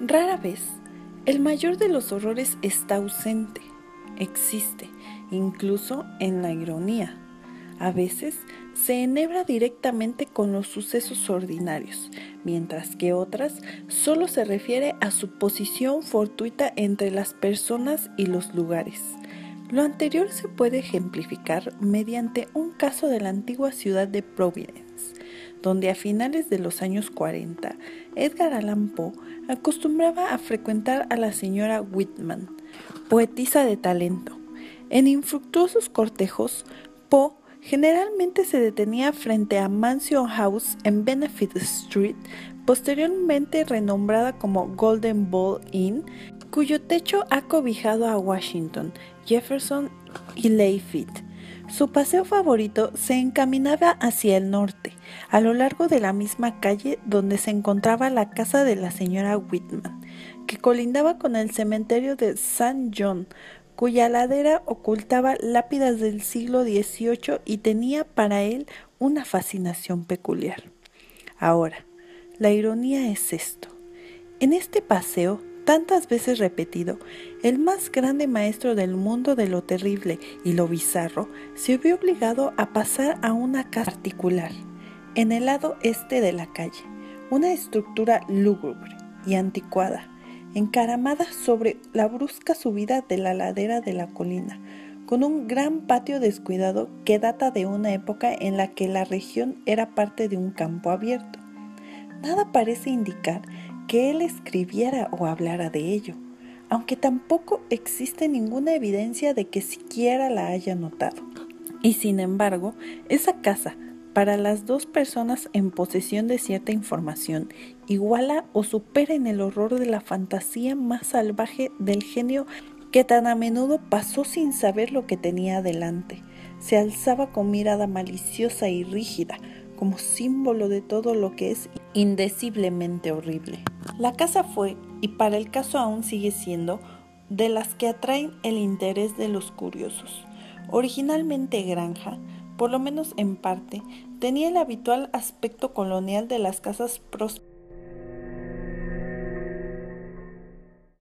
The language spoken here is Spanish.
Rara vez, el mayor de los horrores está ausente, existe, incluso en la ironía. A veces se enhebra directamente con los sucesos ordinarios, mientras que otras solo se refiere a su posición fortuita entre las personas y los lugares. Lo anterior se puede ejemplificar mediante un caso de la antigua ciudad de Providence donde a finales de los años 40 Edgar Allan Poe acostumbraba a frecuentar a la señora Whitman, poetisa de talento. En infructuosos cortejos, Poe generalmente se detenía frente a Mansion House en Benefit Street, posteriormente renombrada como Golden Ball Inn, cuyo techo ha cobijado a Washington, Jefferson y Lafayette su paseo favorito se encaminaba hacia el norte, a lo largo de la misma calle donde se encontraba la casa de la señora Whitman, que colindaba con el cementerio de St. John, cuya ladera ocultaba lápidas del siglo XVIII y tenía para él una fascinación peculiar. Ahora, la ironía es esto. En este paseo tantas veces repetido, el más grande maestro del mundo de lo terrible y lo bizarro se vio obligado a pasar a una casa particular, en el lado este de la calle, una estructura lúgubre y anticuada, encaramada sobre la brusca subida de la ladera de la colina, con un gran patio descuidado que data de una época en la que la región era parte de un campo abierto. Nada parece indicar que él escribiera o hablara de ello, aunque tampoco existe ninguna evidencia de que siquiera la haya notado. Y sin embargo, esa casa, para las dos personas en posesión de cierta información, iguala o supera en el horror de la fantasía más salvaje del genio que tan a menudo pasó sin saber lo que tenía delante. Se alzaba con mirada maliciosa y rígida, como símbolo de todo lo que es indeciblemente horrible. La casa fue, y para el caso aún sigue siendo, de las que atraen el interés de los curiosos. Originalmente granja, por lo menos en parte, tenía el habitual aspecto colonial de las casas prósperas